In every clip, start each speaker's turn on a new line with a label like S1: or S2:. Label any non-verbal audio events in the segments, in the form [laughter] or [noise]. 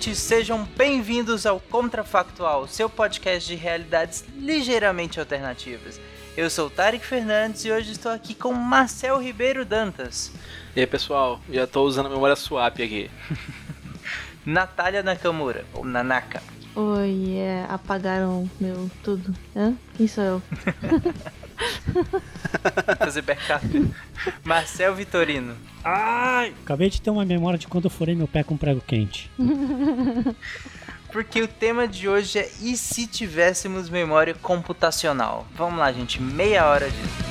S1: ouvintes, sejam bem-vindos ao Contrafactual, seu podcast de realidades ligeiramente alternativas. Eu sou o Tarek Fernandes e hoje estou aqui com Marcel Ribeiro Dantas.
S2: E aí pessoal, já estou usando a memória swap aqui. [laughs]
S1: Natália Nakamura, ou Nanaka.
S3: Oi, é, apagaram meu tudo. Hã? Quem sou eu? [laughs] [laughs]
S1: Fazer backup. Marcel Vitorino.
S4: Ai! Acabei de ter uma memória de quando eu furei meu pé com prego quente. [laughs]
S1: Porque o tema de hoje é e se tivéssemos memória computacional? Vamos lá, gente, meia hora disso.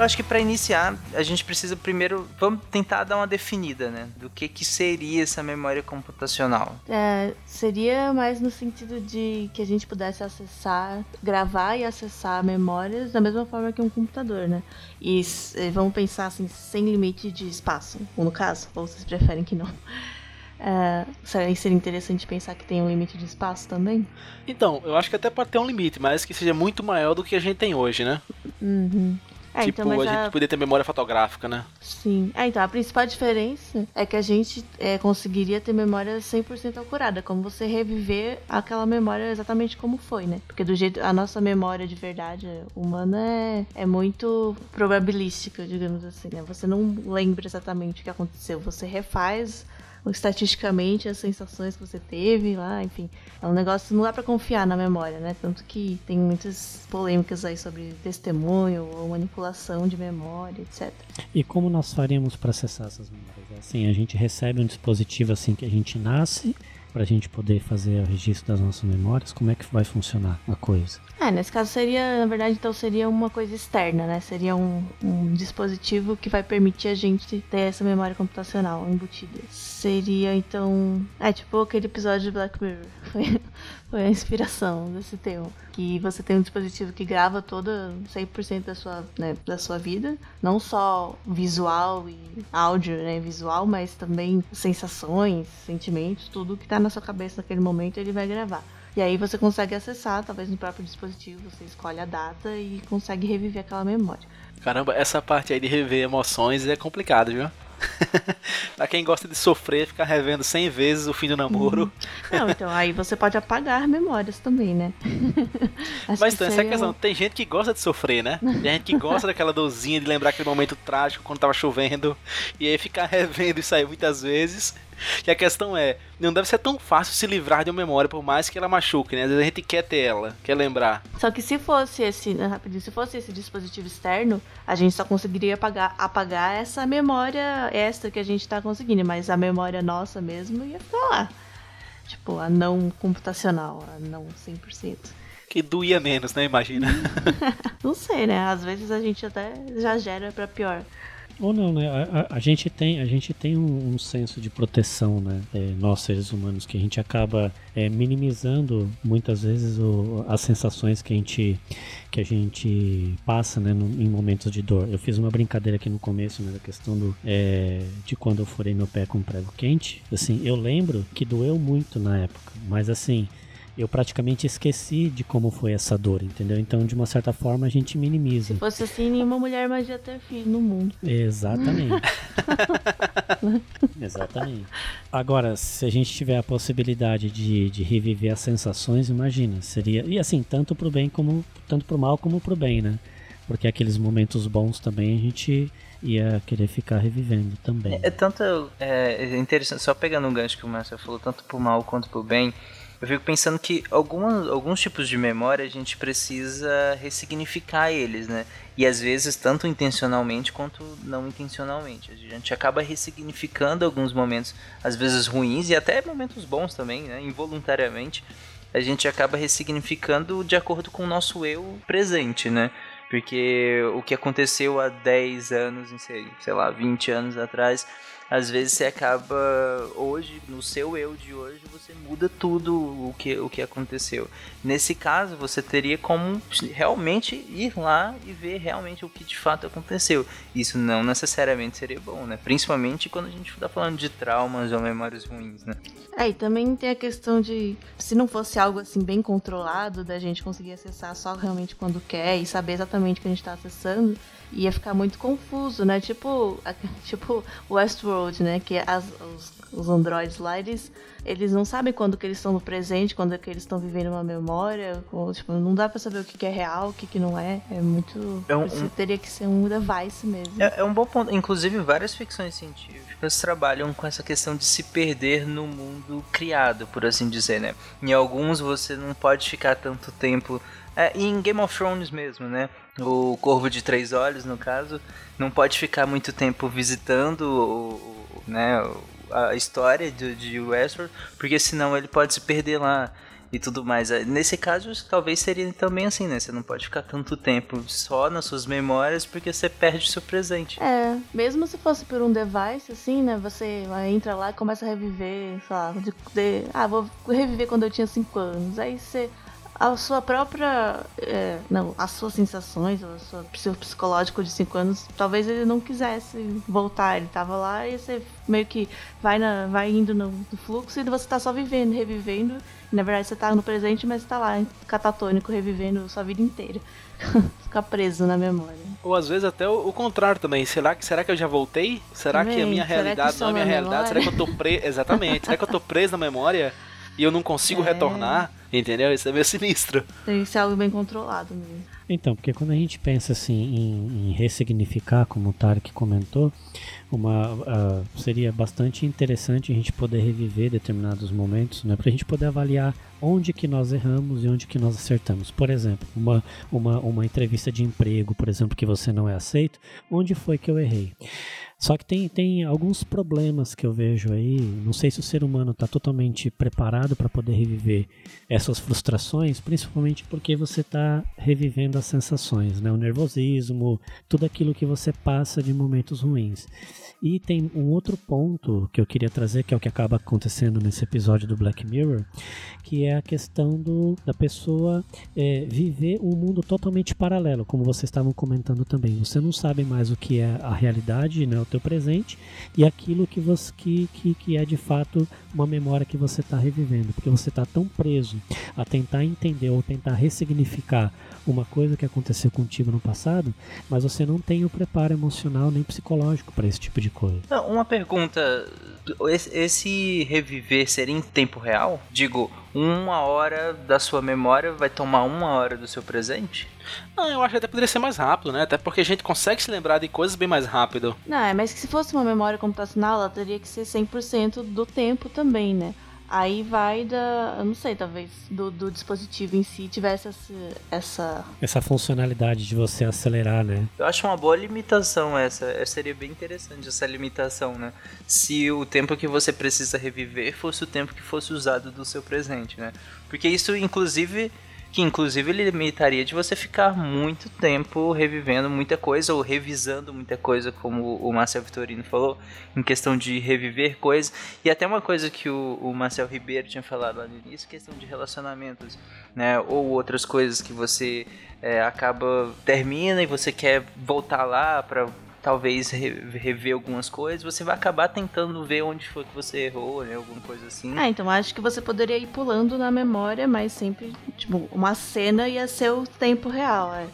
S1: Eu acho que para iniciar, a gente precisa primeiro, vamos tentar dar uma definida, né, do que que seria essa memória computacional.
S3: É, seria mais no sentido de que a gente pudesse acessar, gravar e acessar memórias da mesma forma que um computador, né? E vamos pensar assim, sem limite de espaço, ou no caso, ou vocês preferem que não. [laughs] É, será que seria interessante pensar que tem um limite de espaço também?
S2: Então, eu acho que até pode ter um limite, mas que seja muito maior do que a gente tem hoje, né?
S3: Uhum. É,
S2: tipo,
S3: então,
S2: a
S3: a-
S2: gente poder ter memória fotográfica, né?
S3: Sim. É, então, a principal diferença é que a gente é, conseguiria ter memória 100% acurada, como você reviver aquela memória exatamente como foi, né? Porque do jeito a nossa memória de verdade humana é, é muito probabilística, digamos assim, né? Você não lembra exatamente o que aconteceu, você refaz estatisticamente as sensações que você teve lá, enfim. É um negócio não dá pra confiar na memória, né? Tanto que tem muitas polêmicas aí sobre testemunho ou manipulação de memória, etc.
S4: E como nós faríamos para acessar essas memórias? Assim, a gente recebe um dispositivo assim que a gente nasce, para a gente poder fazer o registro das nossas memórias. Como é que vai funcionar a coisa?
S3: É, nesse caso seria, na verdade, então seria uma coisa externa, né? Seria um, um dispositivo que vai permitir a gente ter essa memória computacional embutida. Seria, então... É, tipo aquele episódio de Black Mirror. [laughs] Foi, foi a inspiração desse termo. Que você tem um dispositivo que grava toda 100% da sua, né, da sua vida. Não só visual e áudio, né? Visual, mas também sensações, sentimentos, tudo que tá na sua cabeça naquele momento ele vai gravar. E aí você consegue acessar, talvez no próprio dispositivo, você escolhe a data e consegue reviver aquela memória.
S2: Caramba, essa parte aí de rever emoções é complicado, viu? [laughs] pra quem gosta de sofrer, ficar revendo 100 vezes o fim do namoro.
S3: Não, então aí você pode apagar memórias também, né? [laughs] Acho
S2: Mas então, essa é a questão. Tem gente que gosta de sofrer, né? Tem gente que gosta daquela dorzinha de lembrar aquele momento trágico quando tava chovendo. E aí ficar revendo isso aí muitas vezes. [laughs] E a questão é, não deve ser tão fácil se livrar de uma memória, por mais que ela machuque, né? Às vezes a gente quer ter ela, quer lembrar.
S3: Só que se fosse esse, né, rapidinho, se fosse esse dispositivo externo, a gente só conseguiria apagar, apagar essa memória extra que a gente tá conseguindo, mas a memória nossa mesmo ia ficar lá. Tipo, a não computacional, a não 100%.
S2: Que doía menos, né? Imagina. [laughs]
S3: Não sei, né? Às vezes a gente até já gera pra pior.
S4: Ou não, né? A, a- a gente tem, a gente tem um, um senso de proteção, né? É, nós seres humanos, que a gente acaba é, minimizando muitas vezes o- as sensações que a gente, que a gente passa, né? no- em momentos de dor. Eu fiz uma brincadeira aqui no começo, né? Da questão do, é, de quando eu furei meu pé com prego quente. Assim, eu lembro que doeu muito na época, mas assim. Eu praticamente esqueci de como foi essa dor, entendeu? Então, de uma certa forma, a gente minimiza.
S3: Se fosse assim, nenhuma mulher mais ia ter filho no mundo.
S4: Exatamente. [laughs] [laughs] Exatamente. Agora, se a gente tiver a possibilidade de, de reviver as sensações, imagina, seria. E assim, tanto pro bem como. Tanto pro mal como pro bem, né? Porque aqueles momentos bons também a gente ia querer ficar revivendo também.
S1: É tanto. É, é interessante, só pegando um gancho que o Marcelo falou, tanto pro mal quanto pro bem. Eu fico pensando que algumas, alguns tipos de memória a gente precisa ressignificar eles, né? E às vezes, tanto intencionalmente quanto não intencionalmente. A gente acaba ressignificando alguns momentos, às vezes ruins e até momentos bons também, né? Involuntariamente. A gente acaba ressignificando de acordo com o nosso eu presente, né? Porque o que aconteceu há 10 anos, sei, lá, 20 anos atrás, às vezes você acaba hoje, no seu eu de hoje, você muda tudo o que, o que aconteceu. Nesse caso, você teria como realmente ir lá e ver realmente o que de fato aconteceu. Isso não necessariamente seria bom, né? Principalmente quando a gente está falando de traumas ou memórias ruins, né?
S3: É, e também tem a questão de se não fosse algo assim bem controlado, da gente conseguir acessar só realmente quando quer e saber exatamente o que a gente está acessando ia ficar muito confuso, né? Tipo, [laughs] tipo Westworld, né? Que as, os, os androides lá, eles, eles não sabem quando que eles estão no presente, quando que eles estão vivendo uma memória. Ou, tipo, não dá para saber o que, que é real, o que, que não é. É muito. É um, um... Teria que ser um device mesmo.
S1: É, é um bom ponto. Inclusive, várias ficções científicas trabalham com essa questão de se perder no mundo criado, por assim dizer, né? Em alguns você não pode ficar tanto tempo é, em Game of Thrones mesmo, né? O Corvo de Três Olhos, no caso, não pode ficar muito tempo visitando o, né, a história de, de Westworld, porque senão ele pode se perder lá e tudo mais. É, nesse caso, talvez seria também assim, né? Você não pode ficar tanto tempo só nas suas memórias porque você perde seu presente.
S3: É, mesmo se fosse por um device, assim, né? Você entra lá e começa a reviver, sei lá, de, de, ah, vou reviver quando eu tinha 5 anos. Aí você a sua própria. É, não, as suas sensações, o seu, psicológico de 5 anos, talvez ele não quisesse voltar. Ele tava lá e você meio que vai, na, vai indo no, no fluxo e você tá só vivendo, revivendo. E, na verdade você tá no presente, mas tá lá, catatônico, revivendo sua vida inteira. [laughs] Ficar preso na memória.
S2: Ou às vezes até o, o, contrário também. Será que, será que eu já voltei? Será Também. que a minha realidade não é a minha realidade? Será que eu tô preso? Exatamente. será que eu tô [laughs] preso na memória? E eu não consigo é. retornar, entendeu? Isso é meio sinistro.
S3: Tem que ser algo bem controlado mesmo.
S4: Então, porque quando a gente pensa assim em, em ressignificar, como o Tarek comentou, uma, uh, seria bastante interessante a gente poder reviver determinados momentos, né, para a gente poder avaliar onde que nós erramos e onde que nós acertamos. Por exemplo, uma, uma, uma entrevista de emprego, por exemplo, que você não é aceito, onde foi que eu errei? Só que tem, tem alguns problemas que eu vejo aí. Não sei se o ser humano está totalmente preparado para poder reviver essas frustrações, principalmente porque você está revivendo as sensações, né? o nervosismo, tudo aquilo que você passa de momentos ruins. E tem um outro ponto que eu queria trazer, que é o que acaba acontecendo nesse episódio do Black Mirror, que é a questão do, da pessoa é, viver um mundo totalmente paralelo, como vocês estavam comentando também. Você não sabe mais o que é a realidade, né, teu presente, e aquilo que, você, que, que, que é de fato uma memória que você está revivendo, porque você está tão preso a tentar entender ou tentar ressignificar uma coisa que aconteceu contigo no passado, mas você não tem o preparo emocional nem psicológico para esse tipo de coisa.
S1: Uma pergunta: esse reviver seria em tempo real? Digo, uma hora da sua memória vai tomar uma hora do seu presente?
S2: Não, eu acho que até poderia ser mais rápido, né? Até porque a gente consegue se lembrar de coisas bem mais rápido.
S3: Não, é, mas que se fosse uma memória computacional, ela teria que ser 100% do tempo também, né? Aí vai da. Eu não sei, talvez do, do dispositivo em si tivesse essa, essa.
S4: Essa funcionalidade de você acelerar, né?
S1: Eu acho uma boa limitação essa. Seria bem interessante essa limitação, né? Se o tempo que você precisa reviver fosse o tempo que fosse usado do seu presente, né? Porque isso, inclusive que inclusive ele limitaria de você ficar muito tempo revivendo muita coisa ou revisando muita coisa, como o Marcel Vitorino falou, em questão de reviver coisas. E até uma coisa que o, o Marcel Ribeiro tinha falado lá no início, questão de relacionamentos, né? Ou outras coisas que você é, acaba termina e você quer voltar lá para talvez rever algumas coisas, você vai acabar tentando ver onde foi que você errou, né? Alguma coisa assim.
S3: Ah, então acho que você poderia ir pulando na memória, mas sempre, tipo, uma cena ia ser o tempo real, é.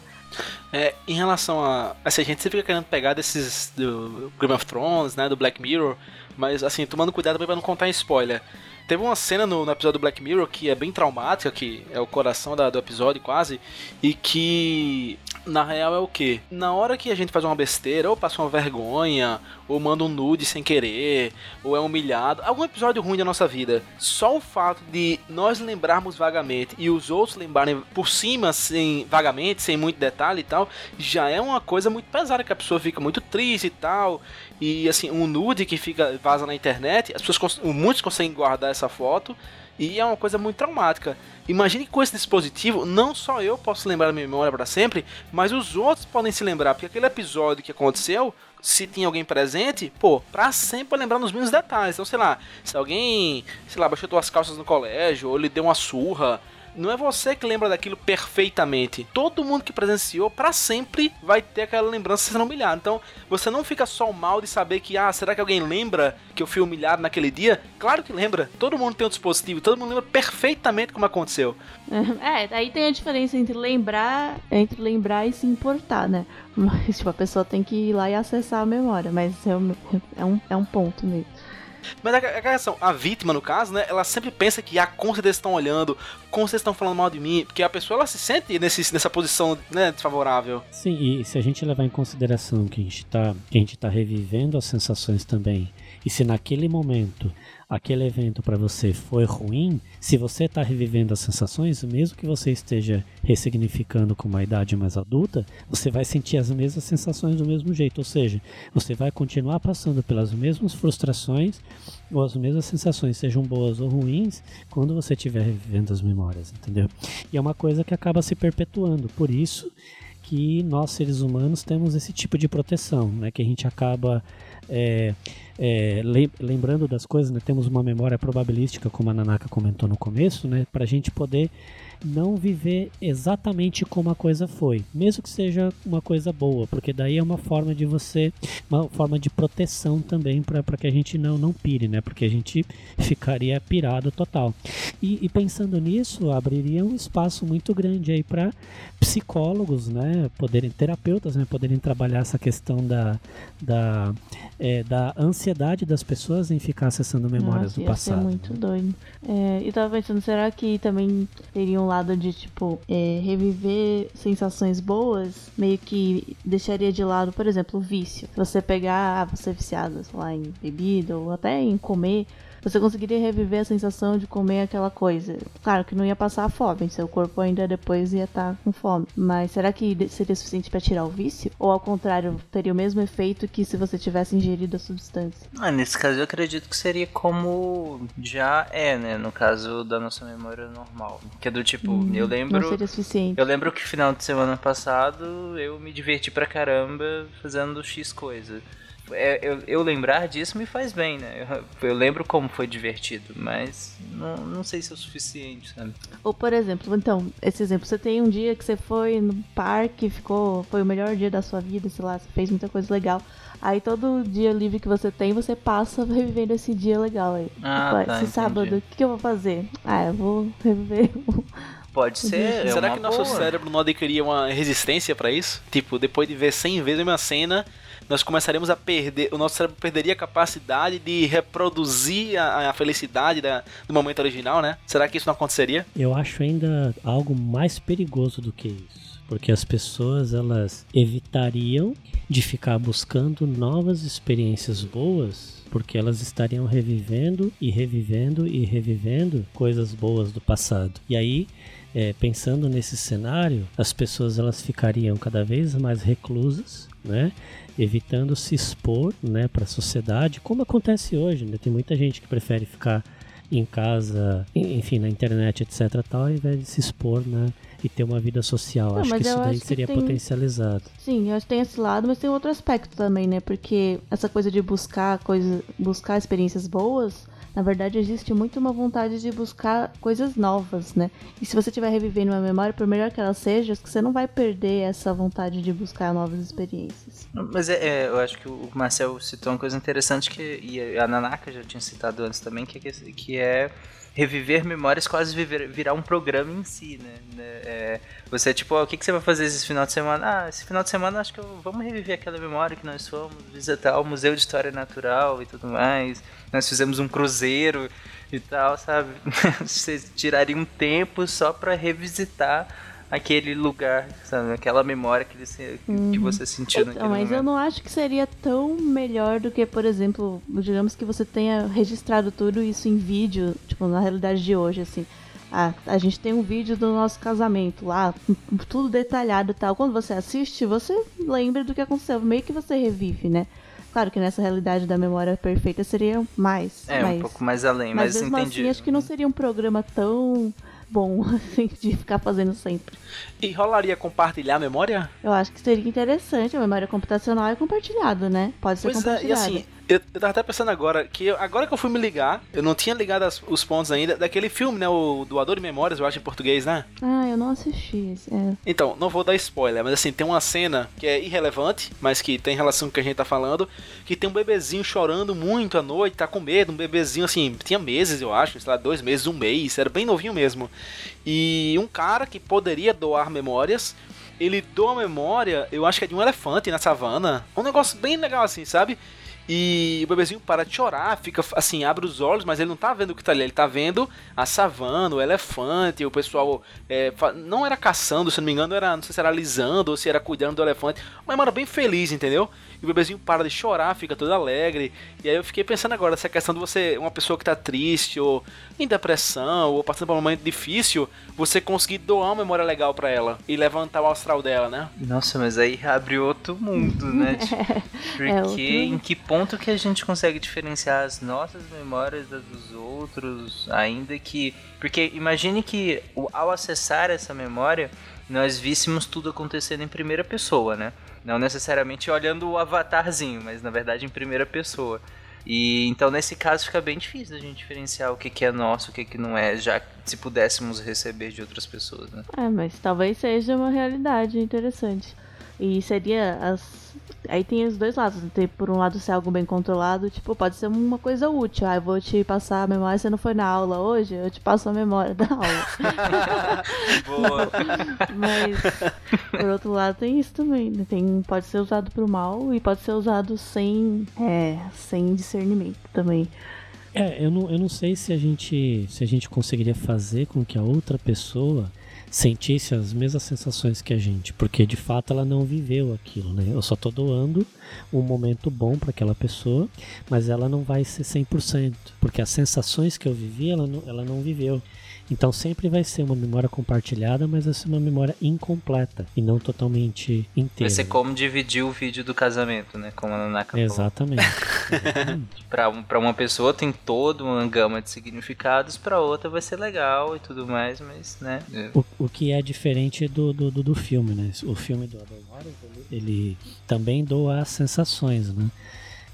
S2: É, em relação a. Assim, a gente sempre fica querendo pegar desses. do Game of Thrones, né? Do Black Mirror. Mas, assim, tomando cuidado pra não contar spoiler. Teve uma cena no, no, episódio do Black Mirror que é bem traumática, que é o coração da, do episódio quase, e que na real é o que? Na hora que a gente faz uma besteira, ou passa uma vergonha, ou manda um nude sem querer, ou é humilhado, algum episódio ruim da nossa vida, só o fato de nós lembrarmos vagamente e os outros lembrarem por cima, sem vagamente, sem muito detalhe e tal, já é uma coisa muito pesada que a pessoa fica muito triste e tal. E assim, um nude que fica vaza na internet, as pessoas muitos conseguem guardar essa foto e é uma coisa muito traumática. Imagine que com esse dispositivo, não só eu posso lembrar da minha memória para sempre, mas os outros podem se lembrar, porque aquele episódio que aconteceu, se tinha alguém presente, pô, pra sempre lembrar nos mesmos detalhes. Então, sei lá, se alguém, sei lá, baixou tuas calças no colégio, ou lhe deu uma surra, não é você que lembra daquilo perfeitamente. Todo mundo que presenciou, para sempre, vai ter aquela lembrança sendo humilhado. Então, você não fica só mal de saber que, ah, será que alguém lembra que eu fui humilhado naquele dia? Claro que lembra. Todo mundo tem um dispositivo, todo mundo lembra perfeitamente como aconteceu. [laughs]
S3: É, aí tem a diferença entre lembrar, entre lembrar e se importar, né? Mas, [laughs] tipo, a pessoa tem que ir lá e acessar a memória, mas é um, é um, é um ponto mesmo.
S2: Mas a, a questão, a vítima, no caso, né? Ela sempre pensa que, ah, como vocês estão olhando, como vocês estão falando mal de mim, porque a pessoa ela se sente nesse, nessa posição né, desfavorável.
S4: Sim, e se a gente levar em consideração que a gente está a tá revivendo as sensações também, e se naquele momento aquele evento para você foi ruim, se você está revivendo as sensações, mesmo que você esteja ressignificando com uma idade mais adulta, você vai sentir as mesmas sensações do mesmo jeito. Ou seja, você vai continuar passando pelas mesmas frustrações ou as mesmas sensações, sejam boas ou ruins, quando você estiver revivendo as memórias, entendeu? E é uma coisa que acaba se perpetuando. Por isso que nós seres humanos temos esse tipo de proteção, né? Que a gente acaba é, é, lembrando das coisas, né, temos uma memória probabilística, como a Nanaka comentou no começo, né, para a gente poder não viver exatamente como a coisa foi, mesmo que seja uma coisa boa, porque daí é uma forma de você, uma forma de proteção também para que a gente não, não pire, né? Porque a gente ficaria pirado total. E, e pensando nisso, abriria um espaço muito grande aí para psicólogos, né? Poderem, terapeutas, né? Poderem trabalhar essa questão da, da, é, da ansiedade das pessoas em ficar acessando memórias
S3: Nossa,
S4: do passado.
S3: Ia ser muito doido. É, e tava pensando, será que também teria um lado de, tipo, é, reviver sensações boas, meio que deixaria de lado, por exemplo, o vício. Você pegar, ah, você é viciado, sei lá, em bebida ou até em comer você conseguiria reviver a sensação de comer aquela coisa. Claro que não ia passar fome, seu corpo ainda depois ia estar tá com fome. Mas será que seria suficiente para tirar o vício? Ou ao contrário, teria o mesmo efeito que se você tivesse ingerido a substância?
S1: Ah, nesse caso eu acredito que seria como já é, né? No caso da nossa memória normal. Que é do tipo, hum, eu lembro.
S3: Não seria suficiente.
S1: Eu lembro que final de semana passado eu me diverti pra caramba fazendo X coisa é, eu, eu, lembrar disso me faz bem, né? Eu, eu, lembro como foi divertido, mas não, não sei se é o suficiente, sabe?
S3: Ou, por exemplo, então, esse exemplo, você tem um dia que você foi no parque, ficou, foi o melhor dia da sua vida, sei lá, você fez muita coisa legal. Aí todo dia livre que você tem, você passa revivendo esse dia legal aí.
S1: Ah, tipo, tá,
S3: esse sábado, o que, que eu vou fazer? Ah, eu vou reviver [laughs]
S1: Pode ser.
S2: É Será que nosso cérebro não adquiria uma resistência para isso? Tipo, depois de ver 100 vezes a mesma cena, nós começaremos a perder, o nosso cérebro perderia a capacidade de reproduzir a, a felicidade da, do momento original, né? Será que isso não aconteceria?
S4: Eu acho ainda algo mais perigoso do que isso, porque as pessoas elas evitariam de ficar buscando novas experiências boas porque elas estariam revivendo e revivendo e revivendo coisas boas do passado. E aí, é, pensando nesse cenário, as pessoas elas ficariam cada vez mais reclusas, né? evitando se expor né, para a sociedade, como acontece hoje. Né? Tem muita gente que prefere ficar em casa, enfim, na internet, etc. Tal, ao invés de se expor né, e ter uma vida social. Não, acho que isso daí seria tem... potencializado.
S3: Sim, eu acho que tem esse lado, mas tem outro aspecto também, né? Porque essa coisa de buscar coisas, buscar experiências boas na verdade, existe muito uma vontade de buscar coisas novas, né? E se você estiver revivendo uma memória, por melhor que ela seja, você não vai perder essa vontade de buscar novas experiências.
S1: Mas é, é, eu acho que o Marcel citou uma coisa interessante que e a Nanaka já tinha citado antes também, que, é que é reviver memórias quase viver, virar um programa em si, né? né? É, você, tipo, ó, o que, que você vai fazer esse final de semana? Ah, esse final de semana acho que eu, vamos reviver aquela memória que nós fomos visitar o Museu de História Natural e tudo mais. Nós fizemos um cruzeiro e tal, sabe? [laughs] você tiraria um tempo só para revisitar aquele lugar, sabe? Aquela memória que, você, uhum. que você sentiu
S3: então,
S1: naquele
S3: mas
S1: momento.
S3: eu não acho que seria tão melhor do que, por exemplo, digamos que você tenha registrado tudo isso em vídeo, tipo, na realidade de hoje, assim. Ah, a gente tem um vídeo do nosso casamento lá, tudo detalhado e tal. Quando você assiste, você lembra do que aconteceu, meio que você revive, né? Claro que nessa realidade da memória perfeita seria mais.
S1: É,
S3: mais,
S1: um pouco mais além, mas,
S3: mas mesmo
S1: entendi.
S3: assim, acho que não seria um programa tão bom, [laughs] assim, de ficar fazendo sempre.
S2: E rolaria compartilhar a memória?
S3: Eu acho que seria interessante, a memória computacional é compartilhada, né? Pode ser
S2: pois
S3: compartilhada.
S2: É, e assim, eu, eu tava até pensando agora, que eu, agora que eu fui me ligar, eu não tinha ligado as, os pontos ainda, daquele filme, né, o Doador de Memórias, eu acho em português, né?
S3: Ah, eu não assisti é.
S2: Então, não vou dar spoiler, mas assim, tem uma cena que é irrelevante, mas que tem relação com o que a gente tá falando, que tem um bebezinho chorando muito à noite, tá com medo, um bebezinho assim, tinha meses, eu acho, sei lá, dois meses, um mês, era bem novinho mesmo. E um cara que poderia doar memórias, ele doa memória, eu acho que é de um elefante na savana. Um negócio bem legal assim, sabe? E o bebezinho para de chorar, fica assim, abre os olhos, mas ele não tá vendo o que tá ali, ele tá vendo a savana, o elefante, o pessoal é, não era caçando, se não me engano, era, não sei se era alisando ou se era cuidando do elefante, mas era bem feliz, entendeu? E o bebezinho para de chorar, fica todo alegre. E aí eu fiquei pensando agora, essa questão de você, uma pessoa que tá triste, ou em depressão, ou passando por um momento difícil, você conseguir doar uma memória legal para ela e levantar o astral dela, né?
S1: Nossa, mas aí abre outro mundo, né? [laughs] Porque
S3: É outro-
S1: em que ponto que a gente consegue diferenciar as nossas memórias das dos outros, ainda que. Porque imagine que ao acessar essa memória, nós víssemos tudo acontecendo em primeira pessoa, né? Não necessariamente olhando o avatarzinho, mas na verdade em primeira pessoa. E então nesse caso fica bem difícil da gente diferenciar o que, que é nosso, o que, que não é, já se pudéssemos receber de outras pessoas, né?
S3: É, mas talvez seja uma realidade interessante. E seria as. Aí tem os dois lados. Tem, por um lado, ser algo bem controlado, tipo, pode ser uma coisa útil. Ah, eu vou te passar a memória, você não foi na aula hoje, eu te passo a memória da aula. [laughs]
S1: Boa.
S3: Mas, por outro lado, tem isso também. né? Tem, pode ser usado pro mal e pode ser usado sem, é, sem discernimento também.
S4: É, eu não, eu não sei se a gente se a gente conseguiria fazer com que a outra pessoa sentisse as mesmas sensações que a gente, porque de fato ela não viveu aquilo, né? Eu só tô doando um momento bom para aquela pessoa, mas ela não vai ser 100%, porque as sensações que eu vivi, ela não, ela não viveu. Então sempre vai ser uma memória compartilhada, mas vai ser uma memória incompleta e não totalmente
S1: Vai
S4: inteira.
S1: ser como dividir o vídeo do casamento, né? Como a Nanaka.
S4: Exatamente. Exatamente. [laughs]
S1: Pra, pra uma pessoa tem toda uma gama de significados, pra outra vai ser legal e tudo mais, mas, né?
S4: O, o que é diferente do, do, do, do filme, né? O filme do Adam Warren, ele, ele também doa as sensações, né?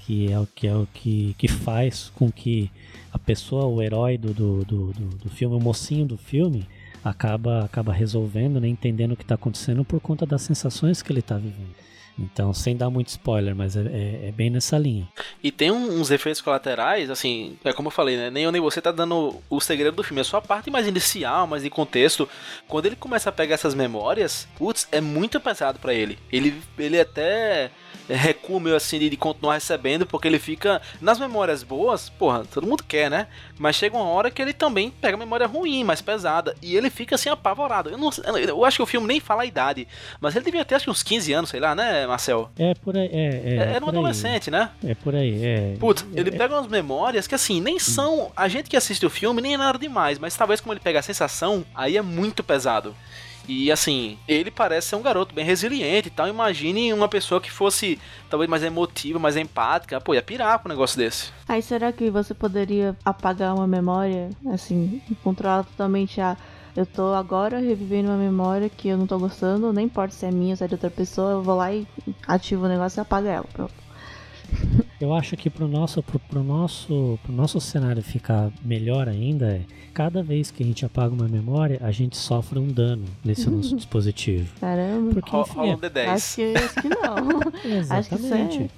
S4: Que é o que, é o que, que faz com que a pessoa, o herói do, do, do, do, filme, o mocinho do filme, acaba, acaba resolvendo, né? Entendendo o que está acontecendo por conta das sensações que ele está vivendo. Então, sem dar muito spoiler, mas é, é, é bem nessa linha.
S2: E tem um- uns efeitos colaterais, assim, é como eu falei, né? Nem eu nem você tá dando o segredo do filme. É só a parte mais inicial, mais de contexto. Quando ele começa a pegar essas memórias, putz, é muito pesado pra ele. Ele, ele até recua meio assim de, de continuar recebendo, porque ele fica. Nas memórias boas, porra, todo mundo quer, né? Mas chega uma hora que ele também pega memória ruim, mais pesada. E ele fica assim apavorado. Eu, não, eu acho que o filme nem fala a idade. Mas ele devia ter acho que uns 15 anos, sei lá, né, Marcel?
S4: É por aí. É, é,
S2: Era um
S4: por aí.
S2: adolescente, né?
S4: É por aí, é.
S2: Putz, ele pega umas memórias que assim, nem são. A gente que assiste o filme nem é nada demais, mas talvez como ele pega a sensação, aí é muito pesado. E assim, ele parece ser um garoto bem resiliente e tal. Imagine uma pessoa que fosse talvez mais emotiva, mais empática. Pô, ia pirar com um negócio desse.
S3: Aí será que você poderia apagar uma memória, assim, controlar totalmente a. Eu tô agora revivendo uma memória que eu não tô gostando, não importa se é minha ou se é de outra pessoa, eu vou lá e ativo o negócio e apago ela. Pronto. [laughs]
S4: Eu acho que pro nosso, pro, pro nosso, pro nosso cenário ficar melhor ainda, é cada vez que a gente apaga uma memória, a gente sofre um dano nesse nosso [laughs] dispositivo.
S3: Caramba.
S4: Porque, enfim,
S2: Rola
S4: é-
S2: um D10.
S3: Acho que, acho que não. [laughs] acho que isso
S4: Exatamente.
S3: é.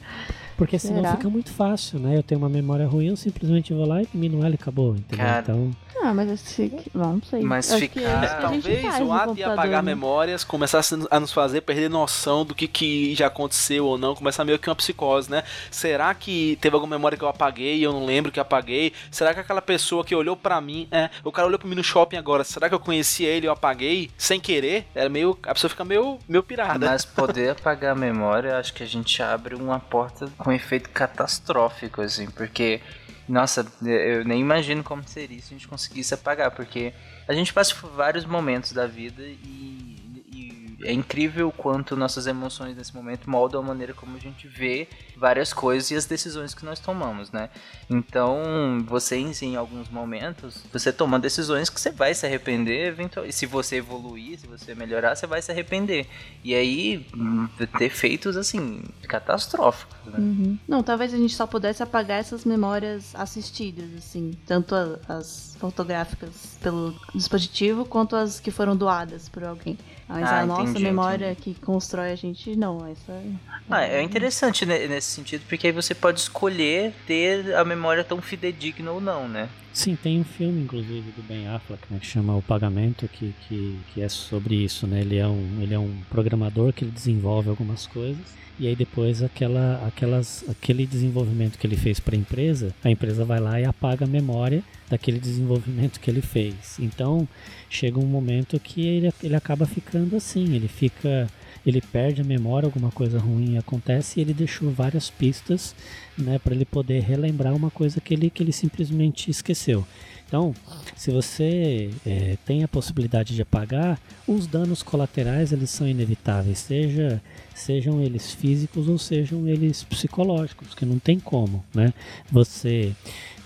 S4: Porque senão
S3: Será?
S4: fica muito fácil, né? Eu tenho uma memória ruim, eu simplesmente vou lá e elimino ela e acabou, entendeu?
S1: Cara,
S4: então,
S3: Ah, mas esse. Bom, não sei.
S1: Mas
S3: Acho que
S1: ficar-
S3: é
S2: Talvez o ato de apagar
S3: né?
S2: memórias começasse a nos fazer perder noção do que, que já aconteceu ou não, começar meio que uma psicose, né? Será que teve alguma memória que eu apaguei e eu não lembro que eu apaguei? Será que aquela pessoa que olhou pra mim, é, o cara olhou pra mim no shopping agora, será que eu conheci ele e eu apaguei sem querer? Era meio, a pessoa fica meio, meio pirada.
S1: Mas poder apagar a memória, acho que a gente abre uma porta com efeito catastrófico, assim, porque, nossa, eu nem imagino como seria se a gente conseguisse apagar, porque a gente passa por vários momentos da vida e, e é incrível o quanto nossas emoções nesse momento moldam a maneira como a gente vê várias coisas e as decisões que nós tomamos, né? Então, você em, em alguns momentos, você toma decisões que você vai se arrepender, eventualmente. Se você evoluir, se você melhorar, você vai se arrepender. E aí, hum, ter feitos, assim, catastróficos, né?
S3: Uhum. Não, talvez a gente só pudesse apagar essas memórias assistidas, assim. Tanto a- as fotográficas pelo dispositivo, quanto as que foram doadas por alguém. Mas
S1: Ah,
S3: a nossa
S1: entendi,
S3: memória que constrói a gente, não. Essa.
S1: Ah, é interessante ne- nesse sentido, porque aí você pode escolher ter a memória tão fidedigna ou não, né?
S4: sim, tem um filme, inclusive, do Ben Affleck, né, que chama O Pagamento, que, que, que é sobre isso, né? Ele é, um, ele é um programador que ele desenvolve algumas coisas. E aí depois aquela, aquelas, aquele desenvolvimento que ele fez para a empresa, a empresa vai lá e apaga a memória daquele desenvolvimento que ele fez. Então chega um momento que ele, ele acaba ficando assim, ele fica, ele perde a memória, alguma coisa ruim acontece e ele deixou várias pistas, né, para ele poder relembrar uma coisa que ele, que ele simplesmente esqueceu. Então, se você é, tem a possibilidade de apagar, os danos colaterais eles são inevitáveis, seja sejam eles físicos ou sejam eles psicológicos, que não tem como, né? Você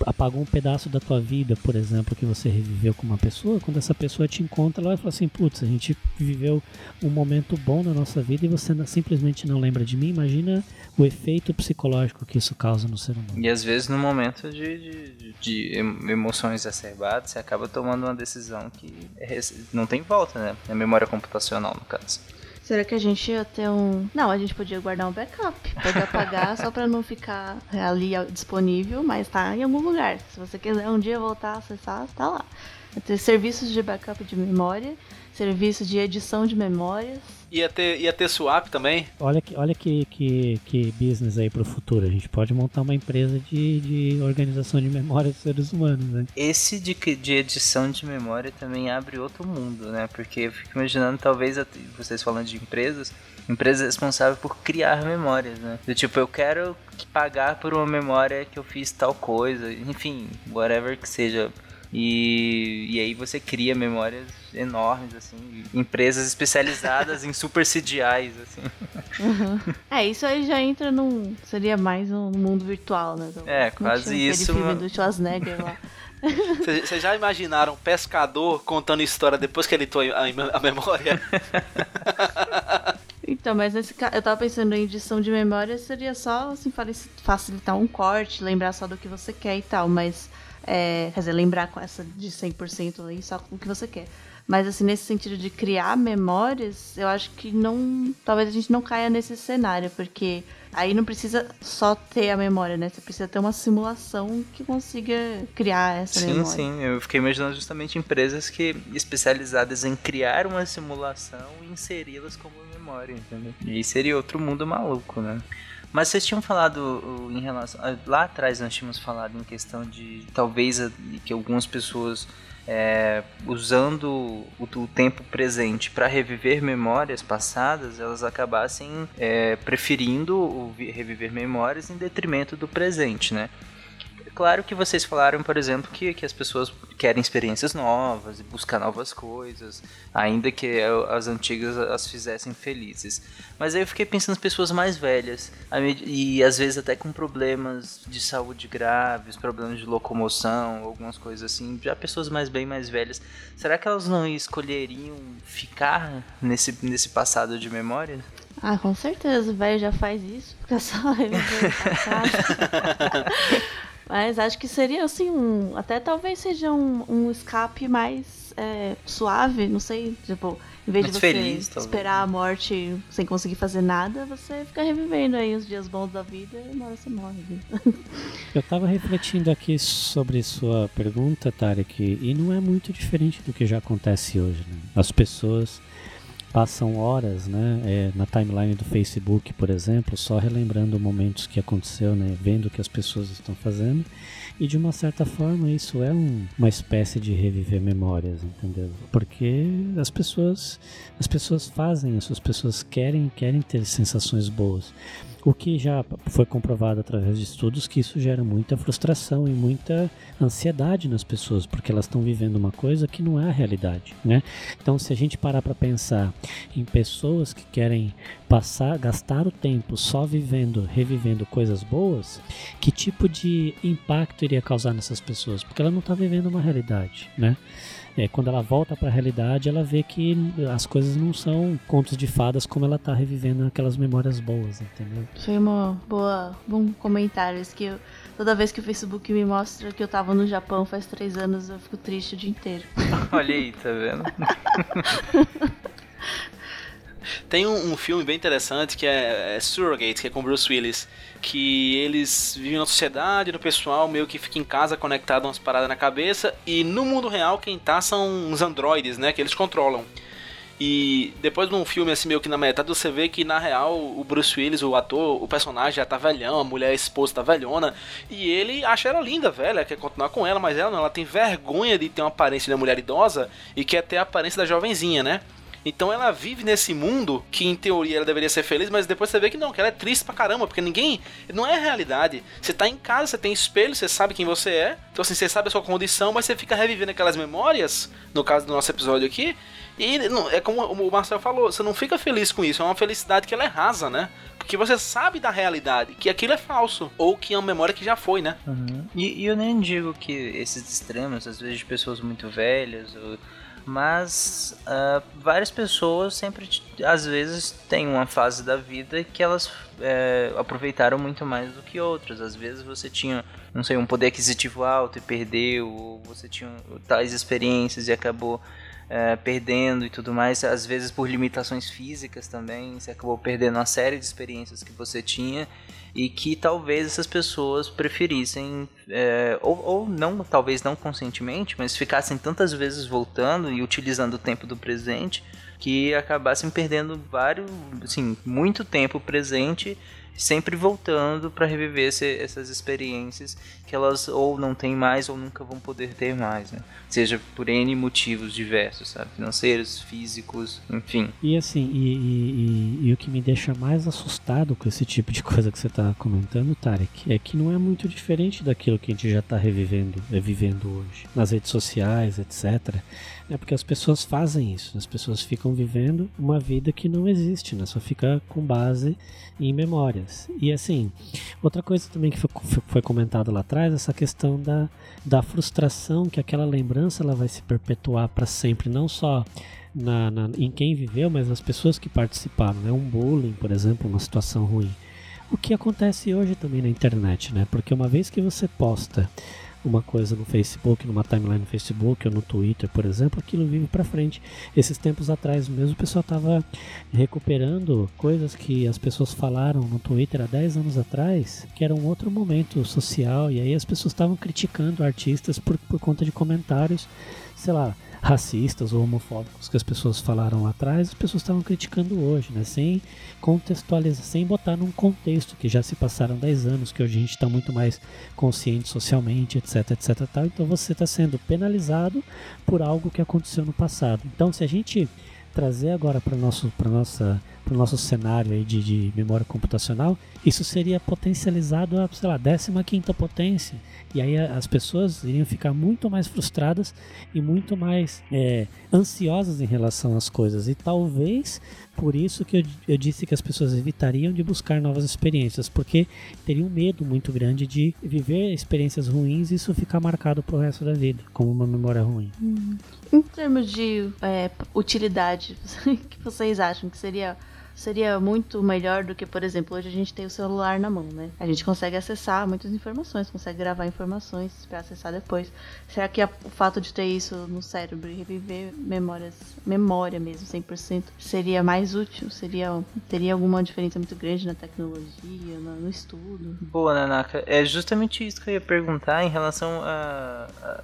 S4: apagou um pedaço da tua vida, por exemplo, que você reviveu com uma pessoa, quando essa pessoa te encontra, ela vai falar assim, putz, a gente viveu um momento bom na nossa vida e você simplesmente não lembra de mim, imagina o efeito psicológico que isso causa no ser humano.
S1: E às vezes no momento de, de, de em- emoções exacerbadas, você acaba tomando uma decisão que é não tem volta, né? É memória computacional, no caso.
S3: Será que a gente ia ter um. Não, a gente podia guardar um backup. Pode [laughs] apagar só pra não ficar ali disponível, mas tá em algum lugar. Se você quiser um dia voltar a acessar, tá lá. Ter serviços de backup de memória, serviço de edição de memórias.
S2: Ia ter, ia ter swap também.
S4: Olha que, olha que, que, que business aí pro futuro. A gente pode montar uma empresa de, de organização de memória dos seres humanos, né?
S1: Esse de, de edição de memória também abre outro mundo, né? Porque eu fico imaginando, talvez, vocês falando de empresas, empresas responsáveis por criar memórias, né? Do tipo, eu quero que pagar por uma memória que eu fiz tal coisa, enfim, whatever que seja. E, e aí você cria memórias enormes, assim, empresas especializadas em super CGIs, assim.
S3: É, isso aí já entra num. Seria mais um mundo virtual, né?
S1: É,
S3: Não
S1: quase isso,
S3: filme do Schwarzenegger lá.
S2: Vocês já imaginaram um pescador contando história depois que ele tua a, a memória? [laughs]
S3: Então, mas nesse caso, eu tava pensando em edição de memória, seria só assim, facilitar um corte, lembrar só do que você quer e tal, mas. É, quer dizer, lembrar com essa de 100% aí só o que você quer. Mas, assim, nesse sentido de criar memórias, eu acho que não. Talvez a gente não caia nesse cenário, porque aí não precisa só ter a memória, né? Você precisa ter uma simulação que consiga criar essa
S1: Sim,
S3: memória.
S1: sim. Eu fiquei imaginando justamente empresas que especializadas em criar uma simulação e inseri-las como memória, entendeu? E aí seria outro mundo maluco, né? Mas vocês tinham falado em relação. ah, Lá atrás nós tínhamos falado em questão de talvez que algumas pessoas é, usando o, o tempo presente para reviver memórias passadas, elas acabassem é, preferindo reviver memórias em detrimento do presente, né? Claro que vocês falaram, por exemplo, que, que as pessoas querem experiências novas e buscar novas coisas, ainda que as antigas as fizessem felizes. Mas aí eu fiquei pensando nas pessoas mais velhas, e às vezes até com problemas de saúde graves, problemas de locomoção, algumas coisas assim, já pessoas mais bem mais velhas. Será que elas não escolheriam ficar nesse, nesse passado de memória?
S3: Ah, com certeza, o velho já faz isso, fica só [laughs] revisando o passado. [laughs] Mas acho que seria assim, um, até talvez seja um, um escape mais é, suave, não sei, tipo, em vez
S1: Mais
S3: de você
S1: feliz, talvez.
S3: esperar a morte sem conseguir fazer nada, você fica revivendo aí os dias bons da vida e uma hora você morre. [laughs]
S4: Eu tava refletindo aqui sobre sua pergunta, Tarek, e não é muito diferente do que já acontece hoje. Né? As pessoas passam horas né, é, na timeline do Facebook, por exemplo, só relembrando momentos que aconteceu, né, vendo o que as pessoas estão fazendo. E de uma certa forma isso é um- uma espécie de reviver memórias, entendeu? Porque as pessoas, as pessoas fazem isso, as pessoas querem, querem ter sensações boas. O que já foi comprovado através de estudos que isso gera muita frustração e muita ansiedade nas pessoas, porque elas estão vivendo uma coisa que não é a realidade, né? Então, se a gente parar para pensar em pessoas que querem passar, gastar o tempo só vivendo, revivendo coisas boas, que tipo de impacto iria causar nessas pessoas? Porque ela não está vivendo uma realidade, né? É, quando ela volta para a realidade, ela vê que as coisas não são contos de fadas como ela está revivendo aquelas memórias boas, entendeu?
S3: Foi uma boa, bom comentário. Isso que eu- toda vez que o Facebook me mostra que eu tava no Japão faz três anos, eu fico triste o dia inteiro. [laughs]
S1: Olha aí, tá vendo? [laughs]
S2: Tem um, um filme bem interessante que é, é Surrogate, que é com Bruce Willis. Que eles vivem na sociedade, no pessoal meio que fica em casa conectado umas paradas na cabeça. E no mundo real, quem tá são uns androides, né? Que eles controlam. E depois num filme assim, meio que na metade, você vê que na real o Bruce Willis, o ator, o personagem já tá velhão, a mulher a esposa tá velhona. E ele acha ela linda, velha, quer continuar com ela, mas ela não, ela tem vergonha de ter uma aparência de mulher idosa e quer ter a aparência da jovenzinha, né? Então ela vive nesse mundo que em teoria ela deveria ser feliz, mas depois você vê que não, que ela é triste pra caramba, porque ninguém. Não é realidade. Você tá em casa, você tem espelho, você sabe quem você é, então assim, você sabe a sua condição, mas você fica revivendo aquelas memórias, no caso do nosso episódio aqui, e não, é como o Marcel falou, você não fica feliz com isso, é uma felicidade que ela é rasa, né? Porque você sabe da realidade, que aquilo é falso, ou que é uma memória que já foi, né?
S1: E, e eu nem digo que esses extremos, às vezes de pessoas muito velhas, ou- mas ah, várias pessoas sempre, às vezes, têm uma fase da vida que elas é, aproveitaram muito mais do que outras. Às vezes você tinha, não sei, um poder aquisitivo alto e perdeu, ou você tinha tais experiências e acabou é, perdendo e tudo mais, às vezes por limitações físicas também, você acabou perdendo uma série de experiências que você tinha e que talvez essas pessoas preferissem, é, ou, ou não, talvez não conscientemente, mas ficassem tantas vezes voltando e utilizando o tempo do presente que acabassem perdendo vários, assim, muito tempo presente sempre voltando para reviver esse- essas experiências que elas ou não têm mais ou nunca vão poder ter mais, né? Seja por N motivos diversos, sabe? Financeiros, físicos, enfim.
S4: E assim, e, e- e- e o que me deixa mais assustado com esse tipo de [laughs] coisa que você tá comentando, Tarek, é que não é muito diferente daquilo que a gente já tá revivendo, é, vivendo hoje. Nas redes sociais, etc. É porque as pessoas fazem isso, as pessoas ficam vivendo uma vida que não existe, né? Só fica com base em memórias. E assim, outra coisa também que foi, comentado lá atrás, essa questão da, da frustração que aquela lembrança ela vai se perpetuar para sempre, não só na, na- em quem viveu, mas nas pessoas que participaram, né? Um bullying, por exemplo, uma situação ruim. O que acontece hoje também na internet, né? Porque uma vez que você posta uma coisa no Facebook, numa timeline no Facebook ou no Twitter, por exemplo, aquilo vive pra frente. Esses tempos atrás mesmo o pessoal tava recuperando coisas que as pessoas falaram no Twitter há 10 anos atrás, que era um outro momento social, e aí as pessoas estavam criticando artistas por, por conta de comentários, sei lá, racistas ou homofóbicos que as pessoas falaram lá atrás, as pessoas estavam criticando hoje, né? Sem contextualizar, sem botar num contexto que já se passaram 10 anos, que hoje a gente está muito mais consciente socialmente, etc, etc, tal. Então você está sendo penalizado por algo que aconteceu no passado. Então se a gente trazer agora para nosso para nossa para o nosso cenário aí de, de memória computacional, isso seria potencializado a, sei lá, 15 potência. E aí as pessoas iriam ficar muito mais frustradas e muito mais é, ansiosas em relação às coisas. E talvez por isso que eu, eu disse que as pessoas evitariam de buscar novas experiências, porque teriam um medo muito grande de viver experiências ruins e isso ficar marcado pro resto da vida, como uma memória ruim.
S3: Em termos de é, utilidade, [laughs] o que vocês acham que seria seria muito melhor do que, por exemplo, hoje a gente tem o celular na mão, né? A gente consegue acessar muitas informações, consegue gravar informações para acessar depois. Será que a, o fato de ter isso no cérebro e reviver memórias, memória mesmo, 100%, seria mais útil? Seria, teria alguma diferença muito grande na tecnologia, no, no estudo?
S1: Boa, Nanaka. É justamente isso que eu ia perguntar em relação a, a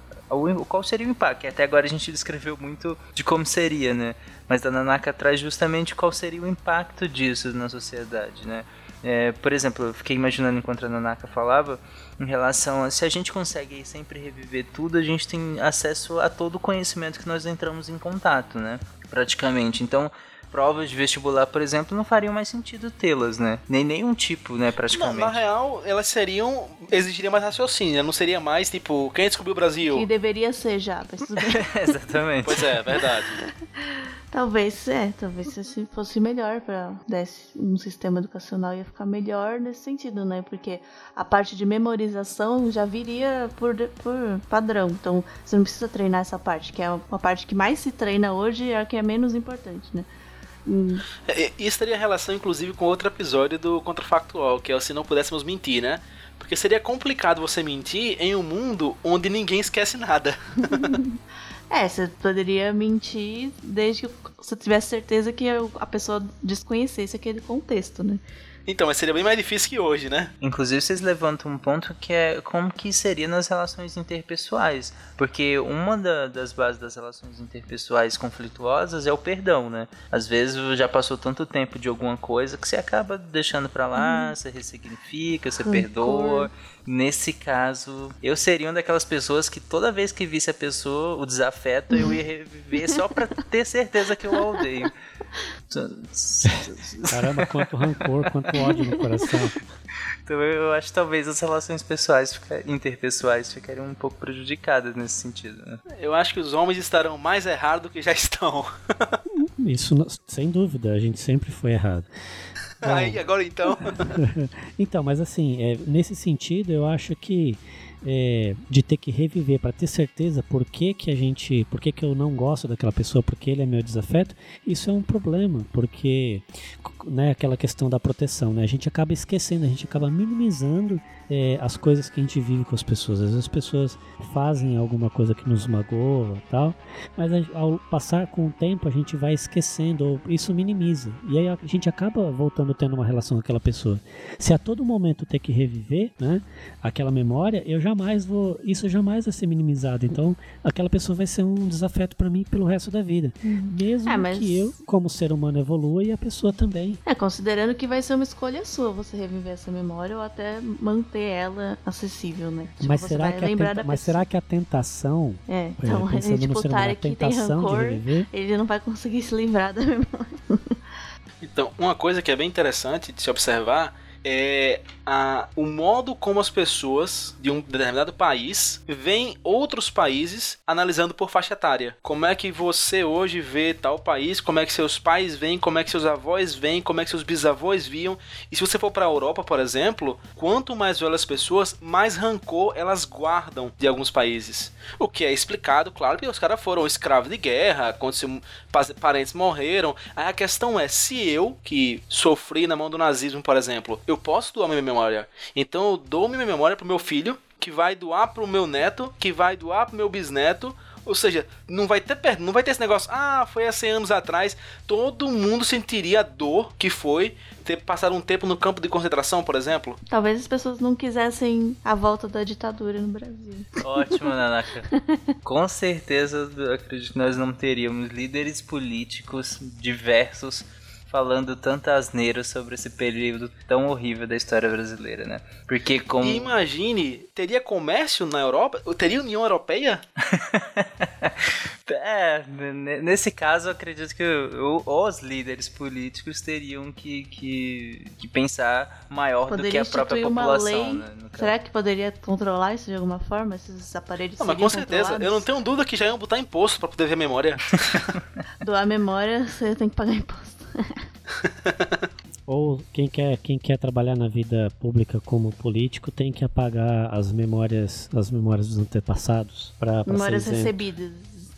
S1: qual seria o impacto. Até agora a gente descreveu muito de como seria, né? Mas a Nanaka traz justamente qual seria o impacto disso na sociedade, né? É, por exemplo, eu fiquei imaginando enquanto a Nanaka falava, em relação a se a gente consegue sempre reviver tudo, a gente tem acesso a todo o conhecimento que nós entramos em contato, né? Praticamente. Então, provas de vestibular, por exemplo, não fariam mais sentido tê-las, né? Nem nenhum tipo, né, praticamente.
S2: Não, na real, elas seriam. exigiriam mais raciocínio, né? não seria mais tipo, quem descobriu o Brasil?
S3: Que deveria ser já, mas tudo bem. [laughs]
S1: Exatamente.
S2: Pois é, verdade. [laughs]
S3: Talvez, é, talvez se fosse melhor para um sistema educacional ia ficar melhor nesse sentido, né? Porque a parte de memorização já viria por, por padrão. Então, você não precisa treinar essa parte, que é uma parte que mais se treina hoje e é a que é menos importante, né?
S2: Hum. Isso teria relação, inclusive, com outro episódio do Contrafactual, que é o Se Não Pudéssemos Mentir, né? Porque seria complicado você mentir em um mundo onde ninguém esquece nada. [laughs]
S3: é, você poderia mentir desde que você tivesse certeza que a pessoa desconhecesse aquele contexto, né?
S2: Então, mas seria bem mais difícil que hoje, né?
S1: Inclusive, vocês levantam um ponto que é como que seria nas relações interpessoais. Porque uma da, das bases das relações interpessoais conflituosas é o perdão, né? Às vezes já passou tanto tempo de alguma coisa que você acaba deixando para lá, hum. você ressignifica, você perdoa. Nesse caso, eu seria uma daquelas pessoas que toda vez que visse a pessoa, o desafeto, eu ia reviver só pra ter certeza que eu a odeio.
S4: Caramba, quanto rancor, quanto ódio no coração.
S1: Então eu acho que talvez as relações pessoais, interpessoais, ficariam um pouco prejudicadas nesse sentido. Né?
S2: Eu acho que os homens estarão mais errados do que já estão.
S4: Isso, sem dúvida, a gente sempre foi errado.
S2: Aí, agora então. [laughs]
S4: então, mas assim, é, nesse sentido, eu acho que é, de ter que reviver para ter certeza por que, que a gente, por que, que eu não gosto daquela pessoa, porque ele é meu desafeto, isso é um problema, porque né, aquela questão da proteção, né, a gente acaba esquecendo, a gente acaba minimizando é, as coisas que a gente vive com as pessoas. Às vezes as pessoas fazem alguma coisa que nos magoa tal, mas ao passar com o tempo a gente vai esquecendo, ou isso minimiza. E aí a gente acaba voltando tendo uma relação com aquela pessoa. Se a todo momento ter que reviver né, aquela memória, eu jamais vou. Isso jamais vai ser minimizado. Então aquela pessoa vai ser um desafeto para mim pelo resto da vida. Uhum. Mesmo é, mas... que eu, como ser humano, evolua e a pessoa também.
S3: É, considerando que vai ser uma escolha sua você reviver essa memória ou até manter ter ela acessível, né?
S4: Tipo, mas, será que, tenta... mas será que a tentação.
S3: É, então, é, tipo, o Tarek que tem rancor, [laughs] ele não vai conseguir se livrar da memória.
S2: Então, uma coisa que é bem interessante de se observar é a, o modo como as pessoas de um determinado país veem outros países analisando por faixa etária. Como é que você hoje vê tal país, como é que seus pais veem, como é que seus avós veem, como é que seus bisavós viam. E se você for para a Europa, por exemplo, quanto mais velhas pessoas, mais rancor elas guardam de alguns países. O que é explicado, claro, porque os caras foram escravos de guerra, aconteceu, parentes morreram. Aí a questão é, se eu, que sofri na mão do nazismo, por exemplo, eu posso doar minha memória. Então eu dou minha memória pro meu filho, que vai doar pro meu neto, que vai doar pro meu bisneto. Ou seja, não vai ter não vai ter esse negócio, ah, foi há 100 anos atrás. Todo mundo sentiria a dor que foi ter passado um tempo no campo de concentração, por exemplo.
S3: Talvez as pessoas não quisessem a volta da ditadura no Brasil.
S1: Ótimo, [laughs] Nanaka. Com certeza, acredito que nós não teríamos líderes políticos diversos falando tanta asneira sobre esse período tão horrível da história brasileira, né? Porque como...
S2: E imagine, teria comércio na Europa? Teria União Europeia? [laughs]
S1: é, nesse caso eu acredito que os líderes políticos teriam que, que, que pensar maior poderia do que a própria população. Né,
S3: Será que poderia controlar isso de alguma forma? Esses aparelhos
S2: não, mas com certeza, eu não tenho dúvida que já iam botar imposto para poder ver a memória. [laughs]
S3: Doar memória, você tem que pagar imposto. [laughs]
S4: Ou quem quer, quem quer trabalhar na vida pública como político tem que apagar as memórias, as memórias dos antepassados para
S3: memórias recebidas.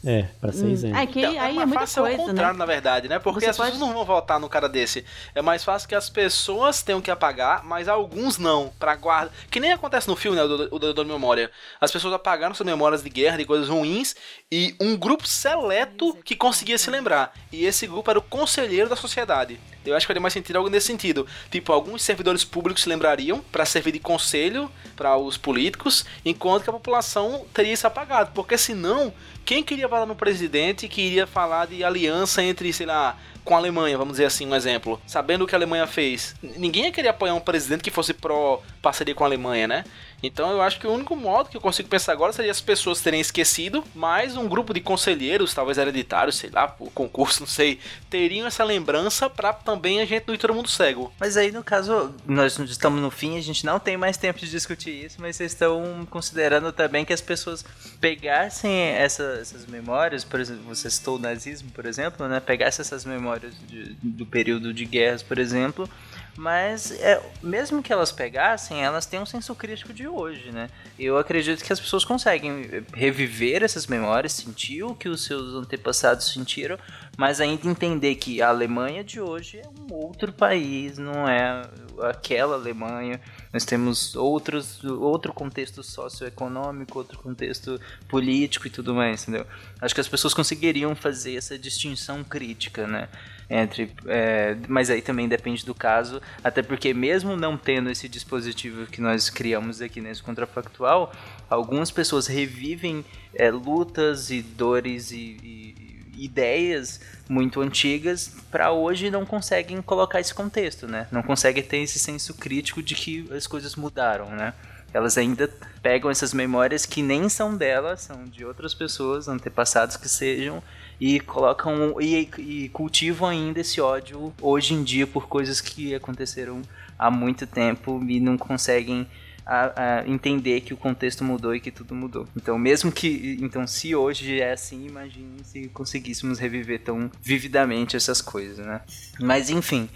S4: É, pra ser isento.
S3: É que
S2: Então,
S3: aí é
S2: mais
S3: muita
S2: fácil ser o
S3: coisa,
S2: contrário,
S3: né?
S2: na verdade, né? Porque
S3: Você
S2: as pessoas
S3: pode-
S2: não vão votar no cara desse. É mais fácil que as pessoas tenham que apagar, mas alguns não, pra guarda. Que nem acontece no filme, né? O do- o Deudor de Memória. As pessoas apagaram suas memórias de guerra, de coisas ruins, e um grupo seleto que conseguia se lembrar. E esse grupo era o conselheiro da sociedade. Eu acho que faria mais sentido algo nesse sentido. Tipo, alguns servidores públicos se lembrariam pra servir de conselho para os políticos, enquanto que a população teria isso apagado. Porque senão, quem queria falar no presidente que iria falar de aliança entre, sei lá, com a Alemanha, vamos dizer assim, um exemplo. Sabendo o que a Alemanha fez. Ninguém ia querer apoiar um presidente que fosse pró parceria com a Alemanha, né? Então eu acho que o único modo que eu consigo pensar agora seria as pessoas terem esquecido, mas um grupo de conselheiros, talvez hereditários, sei lá, por concurso, não sei, teriam essa lembrança pra também a gente não ir todo mundo cego.
S1: Mas aí, no caso, nós estamos no fim, a gente não tem mais tempo de discutir isso, mas vocês estão considerando também que as pessoas pegassem essa- essas memórias, por exemplo, você citou o nazismo, por exemplo, né? Pegassem essas memórias de- do período de guerras, por exemplo, mas é, mesmo que elas pegassem, elas têm um senso crítico de hoje, né? Eu acredito que as pessoas conseguem reviver essas memórias, sentir o que os seus antepassados sentiram, mas ainda entender que a Alemanha de hoje é um outro país, não é aquela Alemanha. Nós temos outros, outro contexto socioeconômico, outro contexto político e tudo mais, entendeu? Acho que as pessoas conseguiriam fazer essa distinção crítica, né? Entre, é, mas aí também depende do caso, até porque mesmo não tendo esse dispositivo que nós criamos aqui nesse contrafactual, algumas pessoas revivem é, lutas e dores e, e- e ideias muito antigas para hoje não conseguem colocar esse contexto, né? Não conseguem ter esse senso crítico de que as coisas mudaram, né? Elas ainda pegam essas memórias que nem são delas, são de outras pessoas, antepassados que sejam, e colocam e, e cultivam ainda esse ódio hoje em dia por coisas que aconteceram há muito tempo e não conseguem a, a entender que o contexto mudou e que tudo mudou. Então, mesmo que então se hoje é assim, imagine se conseguíssemos reviver tão vividamente essas coisas, né? Mas enfim,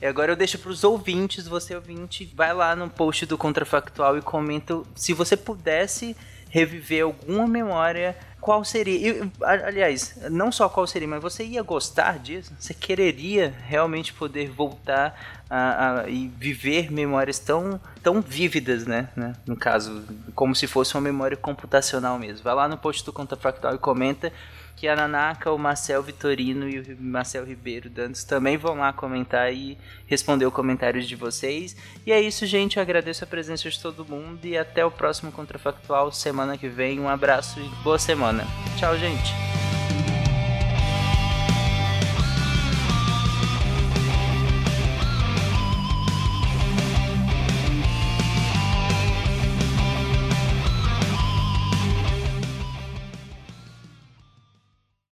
S1: e agora eu deixo para os ouvintes, você ouvinte, vai lá no post do Contrafactual e comenta se você pudesse reviver alguma memória, qual seria? E, a- aliás, não só qual seria, mas você ia gostar disso? Você quereria realmente poder voltar a, a- e viver memórias tão, tão vívidas, né? né? No caso, como se fosse uma memória computacional mesmo. Vai lá no post do Contrafactual e comenta que a Nanaka, o Marcel Vitorino e o Marcel Ribeiro Dantas também vão lá comentar e responder os comentários de vocês. E é isso, gente. Eu agradeço a presença de todo mundo e até o próximo Contrafactual semana que vem. Um abraço e boa semana. Tchau, gente.